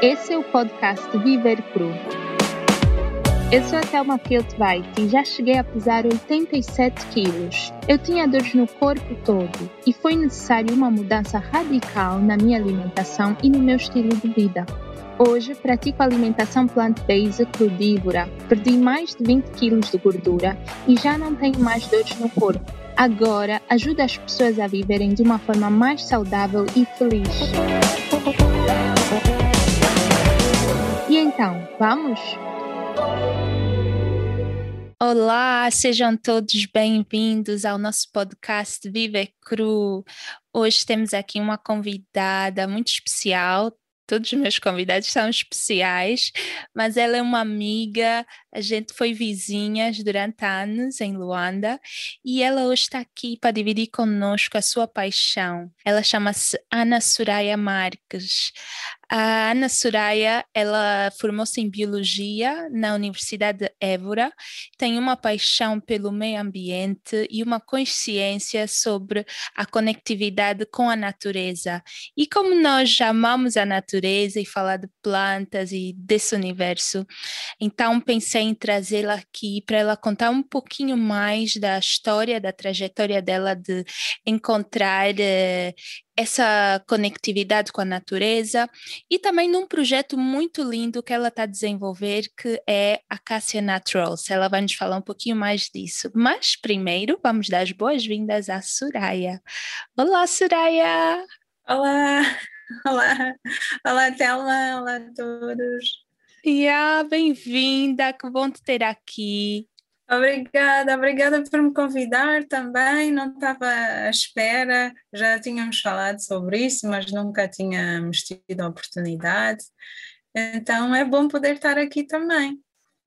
Esse é o podcast Viver Cru. Eu sou a Thelma Piltweit e já cheguei a pesar 87 quilos. Eu tinha dores no corpo todo e foi necessário uma mudança radical na minha alimentação e no meu estilo de vida. Hoje pratico alimentação plant-based crudívora, perdi mais de 20 quilos de gordura e já não tenho mais dores no corpo. Agora ajudo as pessoas a viverem de uma forma mais saudável e feliz. Então, vamos? Olá, sejam todos bem-vindos ao nosso podcast Viver Cru. Hoje temos aqui uma convidada muito especial, todos os meus convidados são especiais, mas ela é uma amiga, a gente foi vizinhas durante anos em Luanda e ela hoje está aqui para dividir conosco a sua paixão. Ela chama-se Ana Suraya Marques. A Ana Suraya, ela formou-se em biologia na Universidade de Évora, tem uma paixão pelo meio ambiente e uma consciência sobre a conectividade com a natureza. E como nós amamos a natureza e falar de plantas e desse universo, então pensei em trazê-la aqui para ela contar um pouquinho mais da história, da trajetória dela de encontrar eh, essa conectividade com a natureza e também num projeto muito lindo que ela está a desenvolver, que é a Cássia Naturals. Ela vai nos falar um pouquinho mais disso. Mas primeiro vamos dar as boas-vindas à Soraya. Olá, Soraya! Olá! Olá! Olá, Thelma! Olá a todos! Yeah, bem-vinda! Que bom te ter aqui. Obrigada, obrigada por me convidar também. Não estava à espera, já tínhamos falado sobre isso, mas nunca tínhamos tido a oportunidade. Então é bom poder estar aqui também.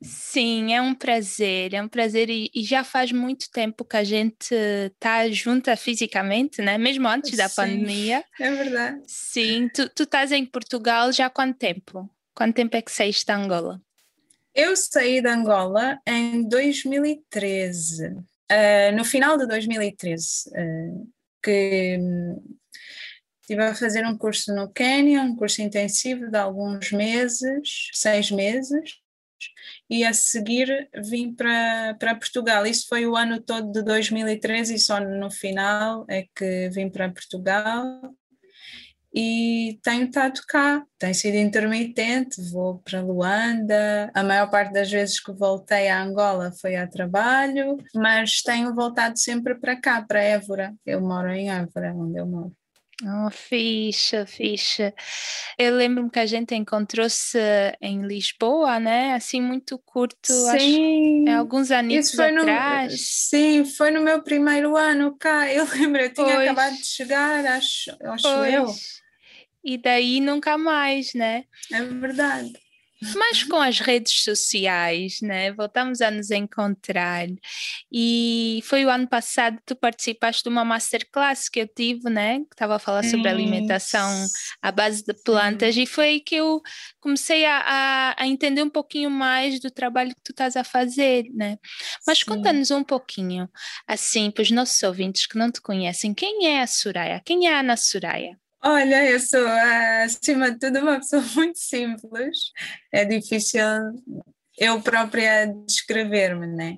Sim, é um prazer, é um prazer e, e já faz muito tempo que a gente está junta fisicamente, né? Mesmo antes da Sim, pandemia. É verdade. Sim, tu, tu estás em Portugal já há quanto tempo? Quanto tempo é que saíste da Angola? Eu saí de Angola em 2013, uh, no final de 2013, uh, que hum, estive a fazer um curso no Quênia, um curso intensivo de alguns meses, seis meses, e a seguir vim para, para Portugal. Isso foi o ano todo de 2013 e só no final é que vim para Portugal e tenho estado cá, tem sido intermitente, vou para Luanda, a maior parte das vezes que voltei a Angola foi a trabalho, mas tenho voltado sempre para cá, para Évora, eu moro em Évora, onde eu moro. Oh, ficha, ficha. Eu lembro-me que a gente encontrou-se em Lisboa, né? Assim, muito curto, sim, acho, é alguns anos atrás. No, sim, foi no meu primeiro ano cá. Eu lembro, eu tinha pois. acabado de chegar, acho, acho eu e daí nunca mais, né? É verdade. Mas com as redes sociais, né? Voltamos a nos encontrar. E foi o ano passado que tu participaste de uma masterclass que eu tive, né? Que estava a falar sobre alimentação à base de plantas. Sim. E foi que eu comecei a, a, a, entender um pouquinho mais do trabalho que tu estás a fazer, né? Mas conta-nos um pouquinho, assim, para os nossos ouvintes que não te conhecem, quem é a Soraya? Quem é a Ana Soraya? Olha, eu sou, acima de tudo, uma pessoa muito simples. É difícil eu própria descrever-me, né?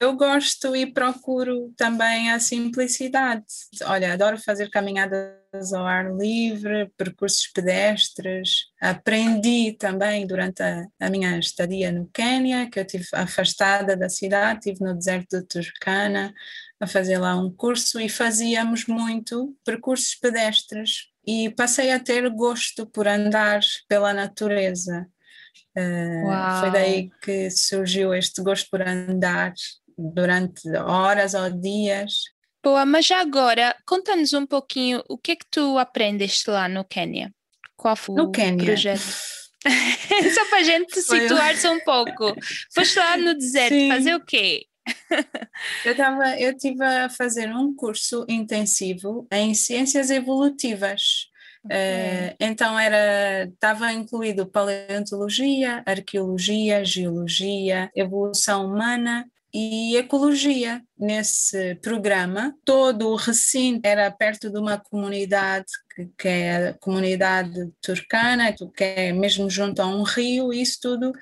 Eu gosto e procuro também a simplicidade. Olha, adoro fazer caminhadas ao ar livre, percursos pedestres. Aprendi também durante a, a minha estadia no Quênia, que eu tive afastada da cidade, estive no deserto de Turkana, a fazer lá um curso e fazíamos muito percursos pedestres e passei a ter gosto por andar pela natureza. Uh, foi daí que surgiu este gosto por andar durante horas ou dias. Boa, mas já agora, conta-nos um pouquinho o que é que tu aprendeste lá no Quênia? Qual foi no o Quênia. projeto? Só para a gente situar-se um pouco. Foste lá no deserto Sim. fazer o quê? Eu estava, eu tive a fazer um curso intensivo em ciências evolutivas. Okay. Uh, então era estava incluído paleontologia, arqueologia, geologia, evolução humana e ecologia nesse programa. Todo o recinto era perto de uma comunidade que, que é a comunidade turcana, que é mesmo junto a um rio, isso tudo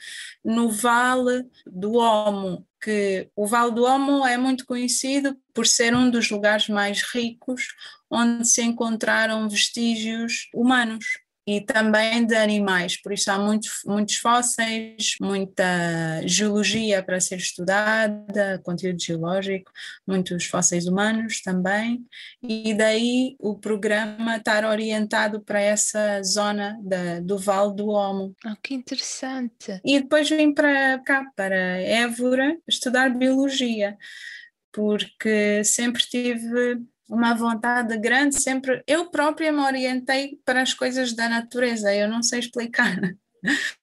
no Vale do Omo, que o Vale do Omo é muito conhecido por ser um dos lugares mais ricos onde se encontraram vestígios humanos e também de animais, por isso há muitos, muitos fósseis, muita geologia para ser estudada, conteúdo geológico, muitos fósseis humanos também, e daí o programa estar orientado para essa zona da, do Vale do Omo. Oh, que interessante! E depois vim para cá, para Évora, estudar biologia, porque sempre tive uma vontade grande, sempre. Eu própria me orientei para as coisas da natureza, eu não sei explicar.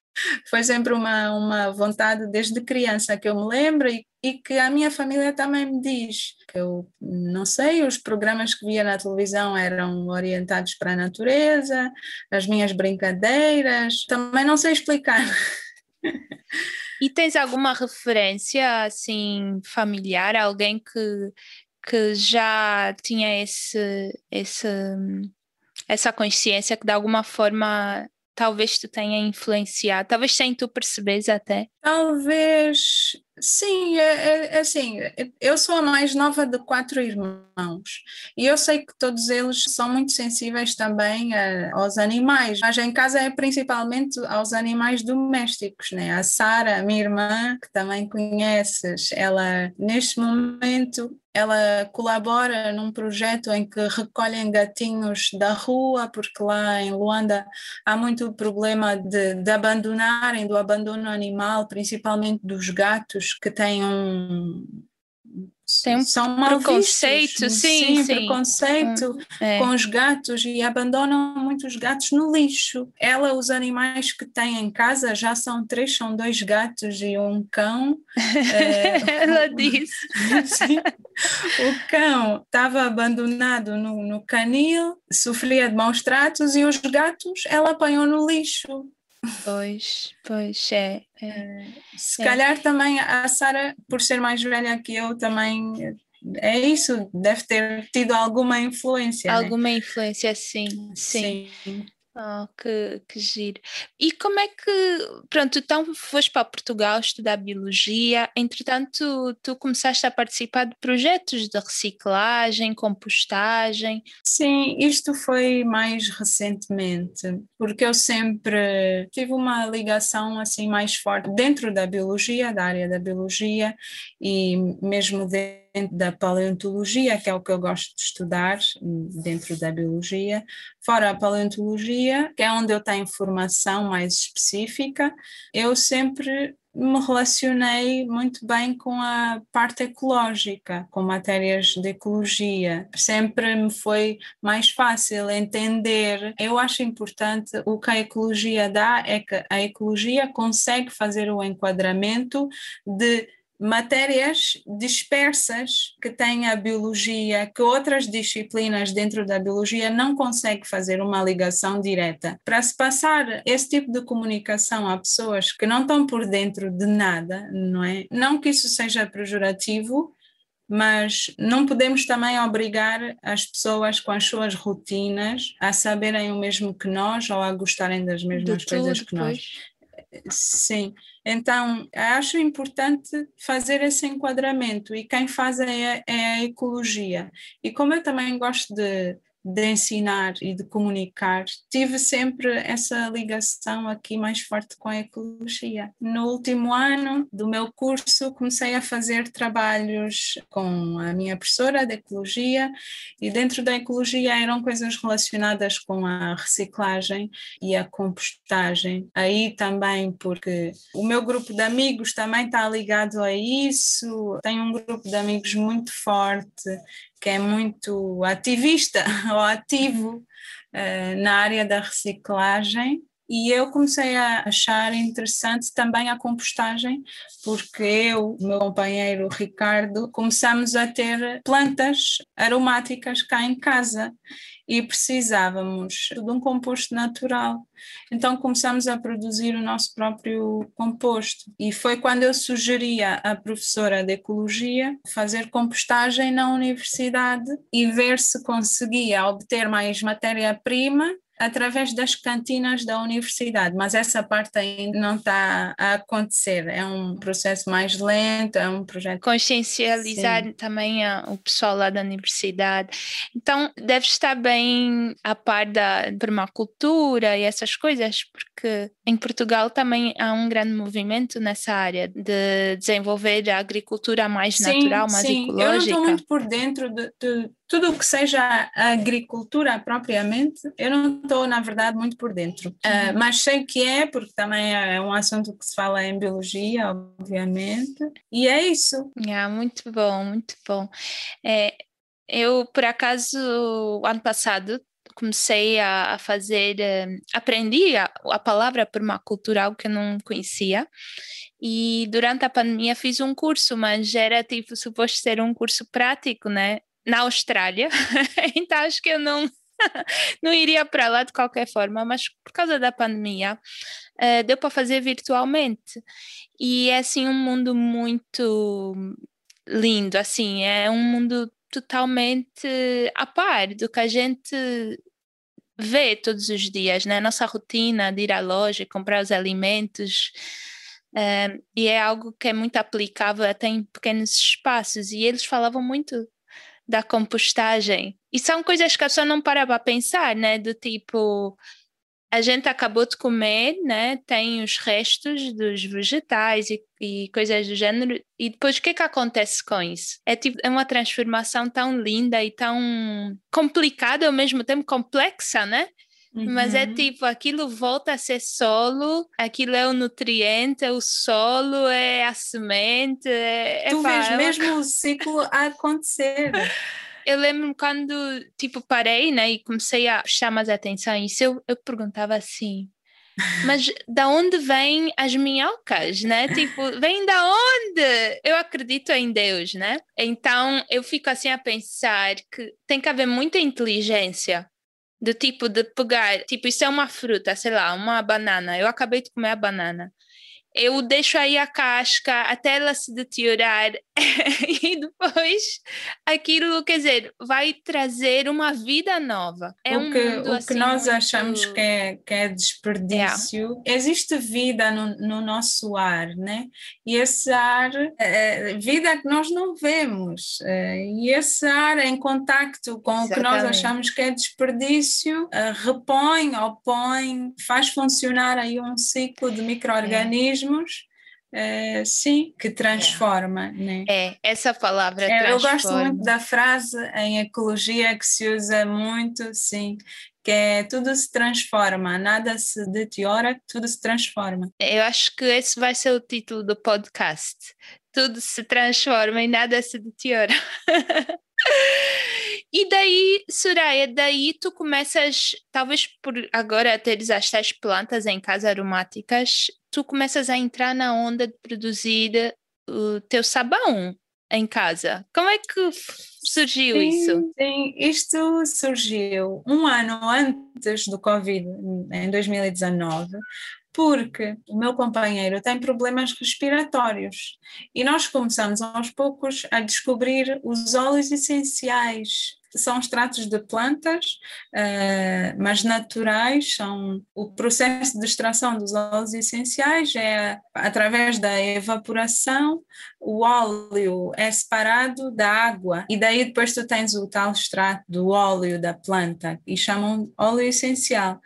Foi sempre uma, uma vontade desde criança que eu me lembro e, e que a minha família também me diz. Que eu não sei, os programas que via na televisão eram orientados para a natureza, as minhas brincadeiras, também não sei explicar. E tens alguma referência assim familiar, alguém que, que já tinha esse, esse, essa consciência que de alguma forma talvez tu tenha influenciado, talvez sem tu perceberes até? Talvez, sim, é, é, é, assim, eu sou a mais nova de quatro irmãos e eu sei que todos eles são muito sensíveis também a, aos animais, mas em casa é principalmente aos animais domésticos, né? A Sara, minha irmã, que também conheces, ela neste momento ela colabora num projeto em que recolhem gatinhos da rua, porque lá em Luanda há muito problema de, de abandonarem, do abandono animal, principalmente dos gatos que têm um, tem um são preconceito, sim, sim, sim, preconceito hum, é. com os gatos e abandonam muitos gatos no lixo. Ela, os animais que tem em casa já são três, são dois gatos e um cão. é, Ela disse. o cão estava abandonado no, no canil, sofria de maus tratos e os gatos ela apanhou no lixo. Pois, pois, é. é Se é. calhar também a Sara, por ser mais velha que eu, também é isso, deve ter tido alguma influência. Né? Alguma né? influência, sim, sim. sim. Oh, que, que giro. E como é que, pronto, então foste para Portugal estudar Biologia, entretanto tu começaste a participar de projetos de reciclagem, compostagem? Sim, isto foi mais recentemente, porque eu sempre tive uma ligação assim mais forte dentro da Biologia, da área da Biologia e mesmo dentro da paleontologia, que é o que eu gosto de estudar dentro da biologia, fora a paleontologia, que é onde eu tenho formação mais específica, eu sempre me relacionei muito bem com a parte ecológica, com matérias de ecologia. Sempre me foi mais fácil entender. Eu acho importante o que a ecologia dá é que a ecologia consegue fazer o enquadramento de matérias dispersas que tem a biologia, que outras disciplinas dentro da biologia não conseguem fazer uma ligação direta. Para se passar esse tipo de comunicação a pessoas que não estão por dentro de nada, não é? Não que isso seja pejorativo, mas não podemos também obrigar as pessoas com as suas rotinas a saberem o mesmo que nós ou a gostarem das mesmas coisas que nós. Sim, então acho importante fazer esse enquadramento e quem faz é, é a ecologia. E como eu também gosto de de ensinar e de comunicar, tive sempre essa ligação aqui mais forte com a ecologia. No último ano do meu curso, comecei a fazer trabalhos com a minha professora de ecologia, e dentro da ecologia eram coisas relacionadas com a reciclagem e a compostagem. Aí também, porque o meu grupo de amigos também está ligado a isso, tenho um grupo de amigos muito forte que é muito ativista ou ativo uh, na área da reciclagem. E eu comecei a achar interessante também a compostagem, porque eu, o meu companheiro Ricardo, começamos a ter plantas aromáticas cá em casa e precisávamos de um composto natural. Então começamos a produzir o nosso próprio composto. E foi quando eu sugeria à professora de ecologia fazer compostagem na universidade e ver se conseguia obter mais matéria-prima através das cantinas da universidade, mas essa parte ainda não está a acontecer. É um processo mais lento, é um projeto. Consciencializar Sim. também a, o pessoal lá da universidade. Então, deve estar bem a par da permacultura e essas coisas, porque em Portugal também há um grande movimento nessa área de desenvolver a agricultura mais sim, natural, mais sim. ecológica. Eu não estou muito por dentro de, de tudo o que seja agricultura propriamente, eu não estou, na verdade, muito por dentro. Uh, mas sei que é, porque também é um assunto que se fala em biologia, obviamente, e é isso. É, muito bom, muito bom. É, eu, por acaso, ano passado, comecei a, a fazer, uh, aprendi a, a palavra algo que eu não conhecia, e durante a pandemia fiz um curso, mas era tipo suposto ser um curso prático, né? Na Austrália, então acho que eu não, não iria para lá de qualquer forma, mas por causa da pandemia uh, deu para fazer virtualmente. E é assim um mundo muito lindo, assim, é um mundo totalmente a par do que a gente vê todos os dias, né? Nossa rotina de ir à loja, comprar os alimentos. Uh, e é algo que é muito aplicável até em pequenos espaços. E eles falavam muito da compostagem. E são coisas que a pessoa não para para pensar, né? Do tipo, a gente acabou de comer, né? Tem os restos dos vegetais e, e, coisas do gênero. E depois o que é que acontece com isso? É tipo é uma transformação tão linda e tão complicada ao mesmo tempo complexa, né? Uhum. Mas é uhum. tipo, aquilo volta a ser solo, aquilo é o nutriente, é o solo, é a semente. É, tu vês mesmo o ciclo a acontecer. eu lembro quando, tipo, parei, né, e comecei a prestar mais atenção isso, eu, eu perguntava assim, mas da onde vêm as minhocas, né? Tipo, vem da onde? Eu acredito em Deus, né? Então eu fico assim a pensar que tem que haver muita inteligência do tipo de pegar, tipo, isso é uma fruta, sei lá, uma banana. Eu acabei de comer a banana eu deixo aí a casca até ela se deteriorar e depois aquilo, quer dizer, vai trazer uma vida nova. É o que, um o assim, que nós muito... achamos que é, que é desperdício, é. existe vida no, no, nosso ar, né? E esse ar, é, é vida que nós não vemos, é, e esse ar em contacto com Exatamente. o que nós achamos que é desperdício, é, repõe, opõe, faz funcionar aí um ciclo de micro-organismos Uh, sim, que transforma. É. Né? é, essa palavra é, transforma. Eu gosto muito da frase em ecologia que se usa muito, sim, que é tudo se transforma, nada se deteriora, tudo se transforma. Eu acho que esse vai ser o título do podcast. Tudo se transforma e nada se deteriora. E daí, Soraya, daí tu começas, talvez por agora teres as tais plantas em casa aromáticas, tu começas a entrar na onda de produzir o teu sabão em casa. Como é que surgiu sim, isso? Sim, isto surgiu um ano antes do Covid, em 2019, porque o meu companheiro tem problemas respiratórios e nós começamos aos poucos a descobrir os óleos essenciais são extratos de plantas, uh, mas naturais, são o processo de extração dos óleos essenciais é através da evaporação, o óleo é separado da água e daí depois tu tens o tal extrato do óleo da planta e chamam óleo essencial.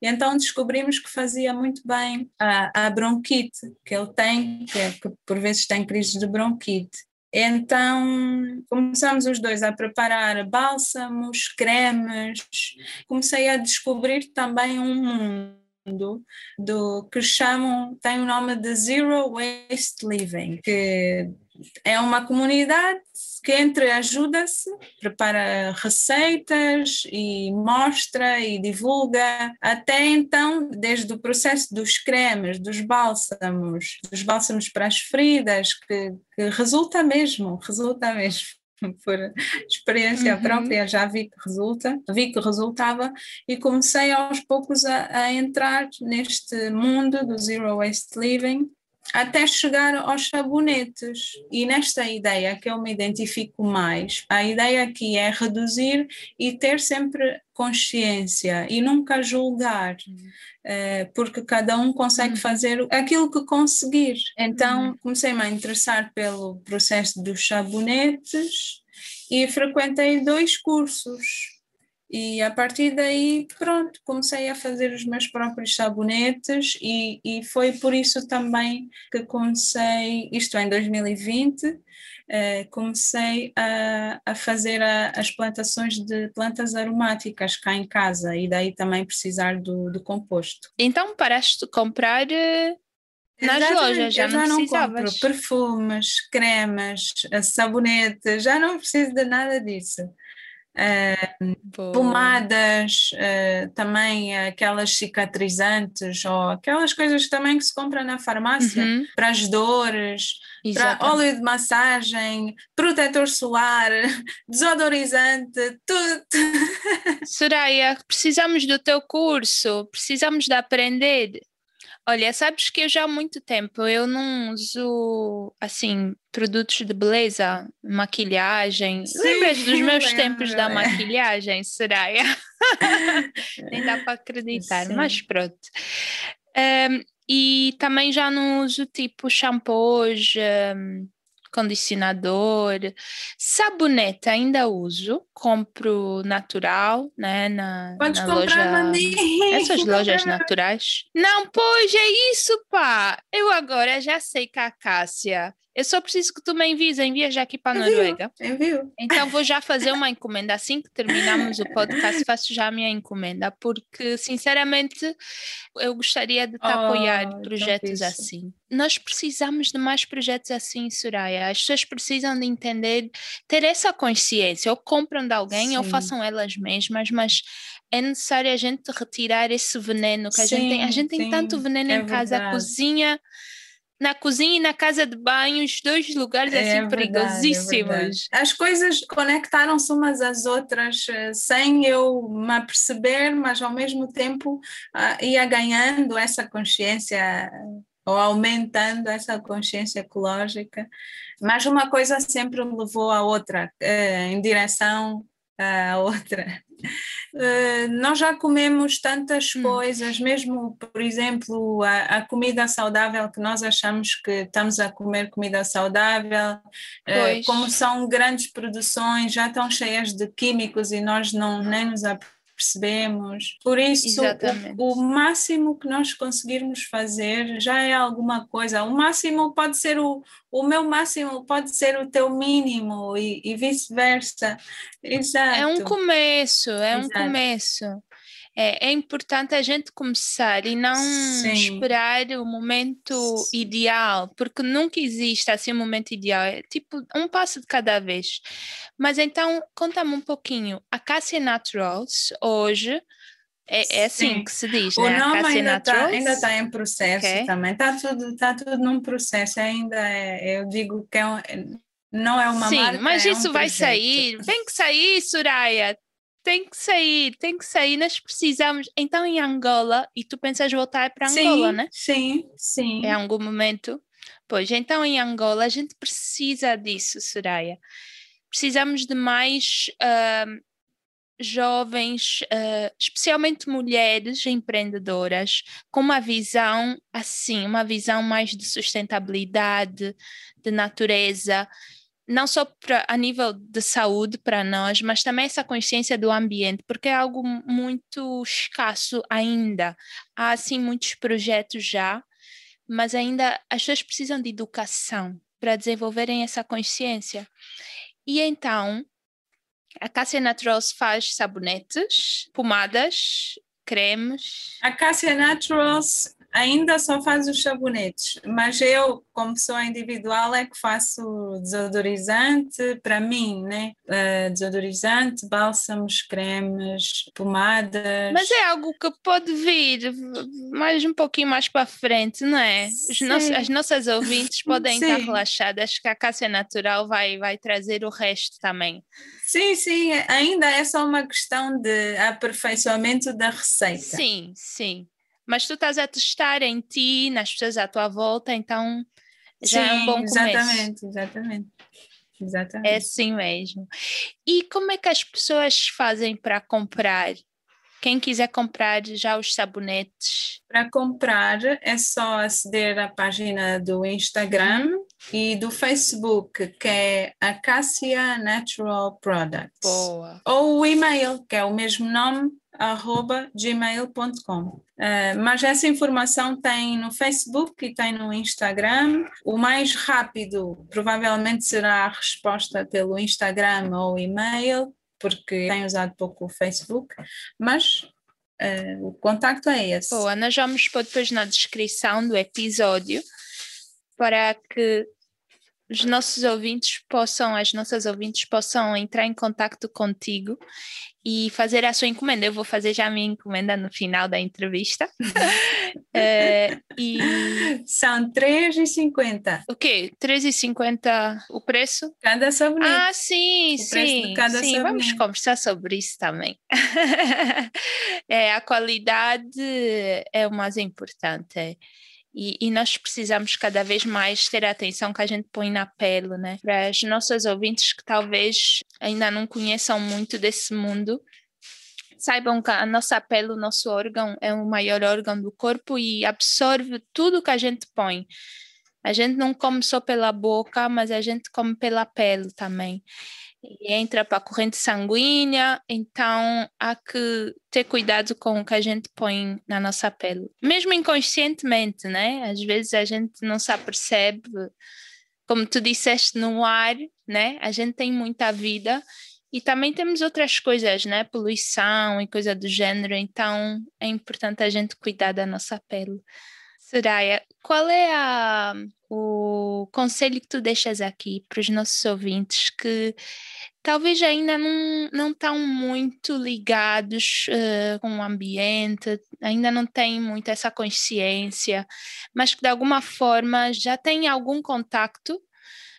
E então descobrimos que fazia muito bem a, a bronquite que ele tem, que, é, que por vezes tem crises de bronquite. Então começamos os dois a preparar bálsamos, cremes, comecei a descobrir também um mundo do que chamam, tem o nome de Zero Waste Living, que é uma comunidade que entre ajuda-se, prepara receitas e mostra e divulga. Até então, desde o processo dos cremes, dos bálsamos, dos bálsamos para as feridas, que, que resulta mesmo, resulta mesmo. por experiência uhum. própria, já vi que resulta, vi que resultava e comecei aos poucos a, a entrar neste mundo do Zero Waste Living até chegar aos sabonetes. E nesta ideia que eu me identifico mais, a ideia aqui é reduzir e ter sempre consciência e nunca julgar, uhum. porque cada um consegue uhum. fazer aquilo que conseguir. Então uhum. comecei-me a interessar pelo processo dos sabonetes e frequentei dois cursos e a partir daí, pronto, comecei a fazer os meus próprios sabonetes e, e foi por isso também que comecei, isto em 2020, eh, comecei a, a fazer a, as plantações de plantas aromáticas cá em casa e daí também precisar do, do composto. Então paraste de comprar eh, nas Exatamente, lojas, já, já não, não compro perfumes, cremas, sabonetes, já não preciso de nada disso uh, pomadas, uh, também aquelas cicatrizantes ou aquelas coisas também que se compra na farmácia uhum. para as dores, para óleo de massagem, protetor solar, desodorizante, tudo. Soraya, precisamos do teu curso, precisamos de aprender. Olha, sabes que eu já há muito tempo eu não uso assim produtos de beleza, maquilhagem. Sim, Lembras dos meus lembro. tempos da maquilhagem, Soraya? Nem dá para acreditar, Sim. mas pronto. Um, e também já não uso tipo shampoos, um, condicionador, sabonete ainda uso, compro natural, né, na, Pode na comprar loja, essas lojas naturais. Não, pois é isso, pá. Eu agora já sei que a Cássia eu só preciso que tu me envies, envias já aqui para a Noruega. Envio. Então vou já fazer uma encomenda. Assim que terminarmos o podcast, faço já a minha encomenda, porque sinceramente eu gostaria de te oh, apoiar projetos assim. Nós precisamos de mais projetos assim, Soraya. As pessoas precisam de entender, ter essa consciência. Ou compram de alguém Sim. ou façam elas mesmas, mas é necessário a gente retirar esse veneno que a sim, gente tem. A gente sim, tem tanto veneno é em casa, verdade. a cozinha na cozinha e na casa de banho, os dois lugares é assim verdade, perigosíssimos. É As coisas conectaram-se umas às outras eh, sem eu me aperceber, mas ao mesmo tempo uh, ia ganhando essa consciência ou aumentando essa consciência ecológica. Mas uma coisa sempre levou a outra, uh, em direção à outra. Uh, nós já comemos tantas hum. coisas, mesmo, por exemplo, a, a, comida saudável que nós achamos que estamos a comer comida saudável, uh, como são grandes produções, já estão cheias de químicos e nós não nem nos percebemos. Por isso, o, o, máximo que nós conseguirmos fazer já é alguma coisa. O máximo pode ser o, o meu máximo, pode ser o teu mínimo e, e vice-versa. Exato. É um começo, é Exato. um começo é, é importante a gente começar e não Sim. esperar o momento ideal, porque nunca existe assim um momento ideal, é tipo um passo de cada vez. Mas então, conta-me um pouquinho, a Cassia Naturals hoje é, é assim Sim. que se diz, o né? nome ainda está ainda tá em processo okay. também, está tudo, tá tudo num processo, ainda é, eu digo que é um, não é uma Sim, marca, mas é isso um vai projeto. sair, tem que sair, Soraya, tem que sair, tem que sair, nós precisamos. Então, em Angola, e tu pensas voltar para Angola, sim, né? Sim, sim. Em algum momento. Pois, então em Angola a gente precisa disso, Soraya. Precisamos de mais uh, jovens, uh, especialmente mulheres empreendedoras, com uma visão assim, uma visão mais de sustentabilidade, de natureza, não só pra, a nível de saúde para nós, mas também essa consciência do ambiente, porque é algo muito escasso ainda. Há, assim, muitos projetos já, mas ainda as pessoas precisam de educação para desenvolverem essa consciência. E então, a Cássia Naturals faz sabonetes, pomadas, cremes. A Cássia Naturals ainda só faz os sabonetes, mas eu, como pessoa individual, é que faço desodorizante para mim, né? Uh, desodorizante, bálsamos, cremes, pomadas. Mas é algo que pode vir mais um pouquinho mais para frente, não é? Nossos, as nossas ouvintes podem Sim. estar relaxadas que a Cássia Natural vai, vai trazer o resto também. Sim, sim, ainda é só uma questão de aperfeiçoamento da receita. Sim, sim. Mas tu estás a testar em ti, nas pessoas à tua volta, então já sim, é um bom começo. Exatamente, exatamente. Exatamente. É assim mesmo. E como é que as pessoas fazem para comprar? Quem quiser comprar já os sabonetes? Para comprar é só aceder à página do Instagram e do Facebook, que é Acacia Natural Products. Boa. Ou o e-mail, que é o mesmo nome, arroba gmail.com. Uh, eh, mas essa informação tem no Facebook e tem no Instagram. O mais rápido provavelmente será a resposta pelo Instagram ou e-mail, porque tenho usado pouco o Facebook, mas uh, o contacto é esse. Boa, nós vamos pôr depois na descrição do episódio para que os nossos ouvintes possam, as nossas ouvintes possam entrar em contato contigo e fazer a sua encomenda. Eu vou fazer já a minha encomenda no final da entrevista. é, e... São R$3,50. O quê? R$3,50 o preço? Cada sabonete. Ah, sim, o sim. cada sim, vamos conversar sobre isso também. é, a qualidade é o mais importante. E, e, nós precisamos cada vez mais ter a atenção que a gente põe na pele, né? Para as nossas ouvintes que talvez ainda não conheçam muito desse mundo, saibam que a nossa pele, o nosso órgão, é o maior órgão do corpo e absorve tudo que a gente põe. A gente não come só pela boca, mas a gente come pela pele também e entra para a corrente sanguínea, então há que ter cuidado com o que a gente põe na nossa pele, mesmo inconscientemente, né? Às vezes a gente não se apercebe, como tu disseste no ar, né? A gente tem muita vida e também temos outras coisas, né? Poluição e coisa do gênero, então é importante a gente cuidar da nossa pele. Soraya, qual é a, o conselho que tu deixas aqui para os nossos ouvintes que talvez ainda não, não estão muito ligados uh, com o ambiente, ainda não têm muito essa consciência, mas que de alguma forma já têm algum contato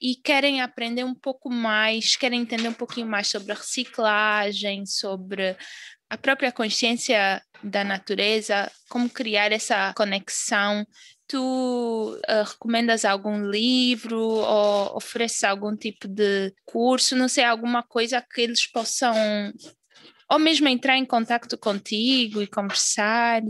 e querem aprender um pouco mais, querem entender um pouquinho mais sobre a reciclagem, sobre a própria consciência da natureza, como criar essa conexão. Tu uh, recomendas algum livro ou ofereces algum tipo de curso, não sei, alguma coisa que eles possam ou mesmo entrar em contato contigo e conversar,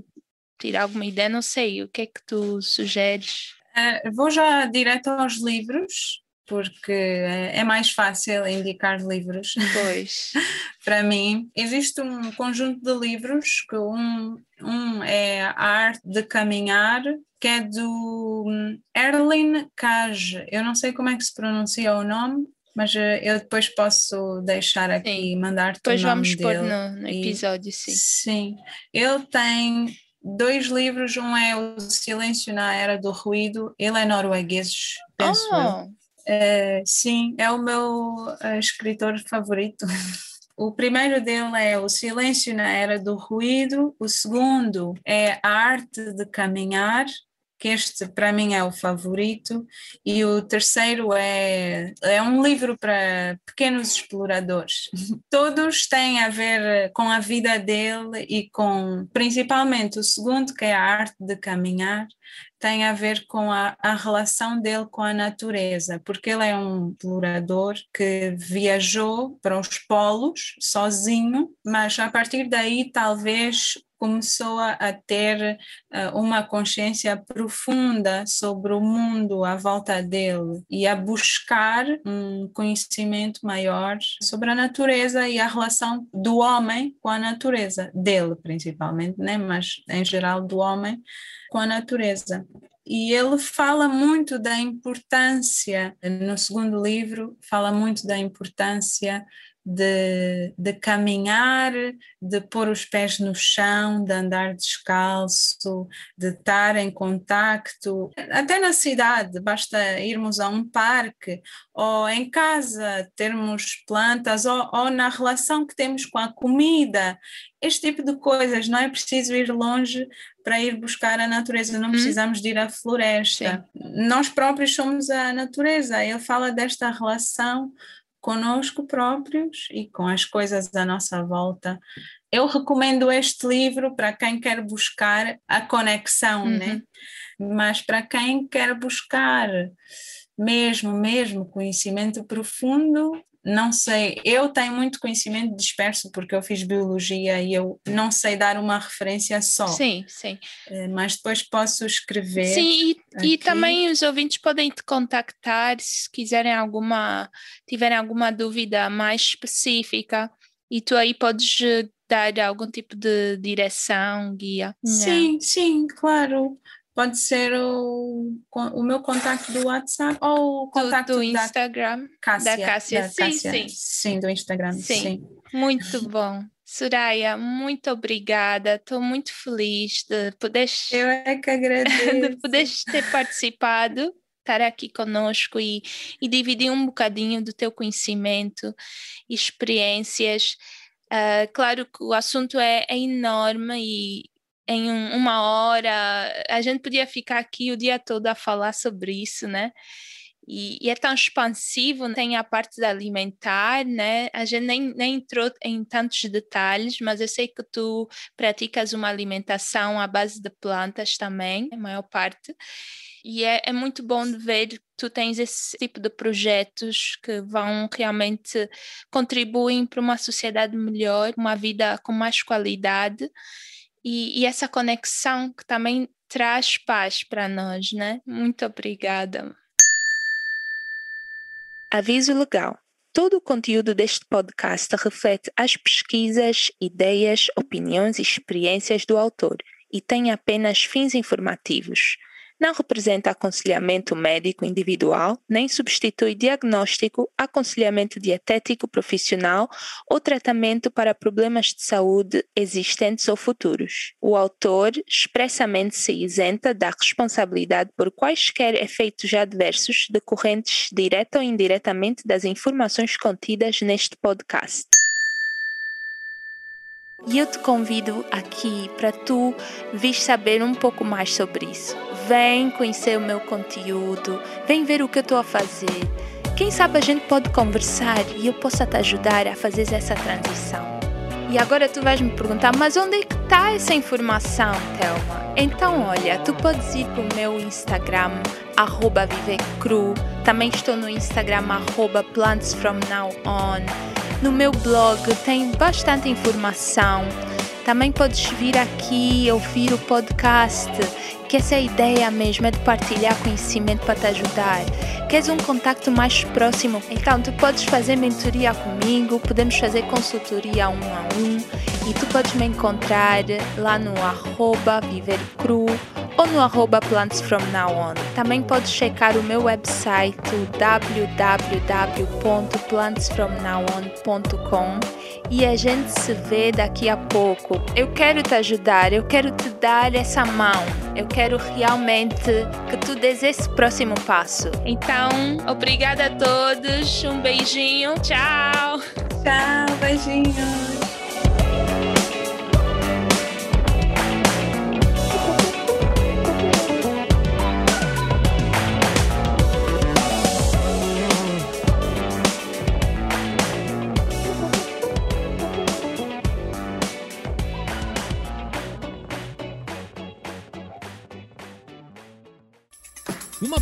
tirar alguma ideia, não sei, o que é que tu sugeres? Uh, vou já direto aos livros porque é mais fácil indicar livros. Pois. Para mim, existe um conjunto de livros que um, um é A Arte de Caminhar, que é do hum, Erlin Kaj. Eu não sei como é que se pronuncia o nome, mas eh, eu depois posso deixar aqui e mandar-te o nome vamos dele. Depois vamos pôr no, episódio, sim. Sim. Ele tem dois livros, um é O Silêncio na Era do Ruído, ele é norueguês, penso oh. eu. É, sim, é o meu uh, escritor favorito. O primeiro dele é O Silêncio na Era do Ruído, o segundo é A Arte de Caminhar, que este para mim é o favorito, e o terceiro é, é um livro para pequenos exploradores. Todos têm a ver com a vida dele e com, principalmente o segundo, que é a arte de caminhar, tem a ver com a, a, relação dele com a natureza, porque ele é um explorador que viajou para os polos sozinho, mas a partir daí talvez começou a, ter uh, uma consciência profunda sobre o mundo à volta dele e a buscar um conhecimento maior sobre a natureza e a relação do homem com a natureza, dele principalmente, né? mas em geral do homem com a natureza. E ele fala muito da importância, no segundo livro, fala muito da importância de, de caminhar, de pôr os pés no chão, de andar descalço, de estar em contacto, até na cidade, basta irmos a um parque ou em casa termos plantas ou, ou na relação que temos com a comida, este tipo de coisas, não é preciso ir longe para ir buscar a natureza, não hum. precisamos de ir à floresta. Sim. Nós próprios somos a natureza. Ele fala desta relação conosco próprios e com as coisas à nossa volta. Eu recomendo este livro para quem quer buscar a conexão, uhum. né? Mas para quem quer buscar mesmo, mesmo conhecimento profundo, não sei, eu tenho muito conhecimento disperso porque eu fiz biologia e eu não sei dar uma referência só. Sim, sim. Eh, mas depois posso escrever. Sim, e, e também os ouvintes podem te contactar se quiserem alguma, tiverem alguma dúvida mais específica e tu aí podes eh, dar algum tipo de direção, guia. Sim, sim, claro pode ser o, o meu contato do WhatsApp ou o contato do, do Instagram da Cássia. Da Cássia. Da sim, Cássia. sim. Sim, do Instagram, sim. sim. Muito bom. Soraya, muito obrigada. Estou muito feliz de poder, Eu é que agradeço. de poder ter participado, estar aqui conosco e, e dividir um bocadinho do teu conhecimento e experiências. Uh, claro que o assunto é, é enorme e, em um, uma hora. A gente podia ficar aqui o dia todo a falar sobre isso, né? E, e, é tão expansivo, tem a parte da alimentar, né? A gente nem, nem entrou em tantos detalhes, mas eu sei que tu praticas uma alimentação à base de plantas também, a maior parte. E é, é muito bom de ver que tu tens esse tipo de projetos que vão realmente contribuem para uma sociedade melhor, uma vida com mais qualidade e, e essa conexão que também traz paz para nós, né? Muito obrigada. Aviso legal. Todo o conteúdo deste podcast reflete as pesquisas, ideias, opiniões e experiências do autor e tem apenas fins informativos não representa aconselhamento médico individual, nem substitui diagnóstico, aconselhamento dietético profissional ou tratamento para problemas de saúde existentes ou futuros. O autor expressamente se isenta da responsabilidade por quaisquer efeitos adversos decorrentes direta ou indiretamente das informações contidas neste podcast. E eu te convido aqui para tu vir saber um pouco mais sobre isso Vem conhecer o meu conteúdo, vem ver o que eu estou a fazer. Quem sabe a gente pode conversar e eu possa te ajudar a fazer essa transição. E agora tu vais me perguntar, mas onde é que está essa informação, Thelma? Então, olha, tu podes ir para o meu Instagram, arroba vivecru. Também estou no Instagram, arroba plantsfromnowon. No meu blog tem bastante informação. Também podes vir aqui ouvir o podcast que essa é a ideia mesmo, é de partilhar conhecimento para te ajudar. Queres um contato mais próximo? Então, tu podes fazer mentoria comigo, podemos fazer consultoria um a um e tu podes me encontrar lá no arroba vivercru ou no arroba plantsfromnowon. Também podes checar o meu website www.plantsfromnowon.com e a gente se vê daqui a pouco. Eu quero te ajudar, eu quero te dar essa mão, eu quero realmente que tu des esse próximo passo. Então, obrigada a todos, um beijinho, tchau! Tchau, beijinhos!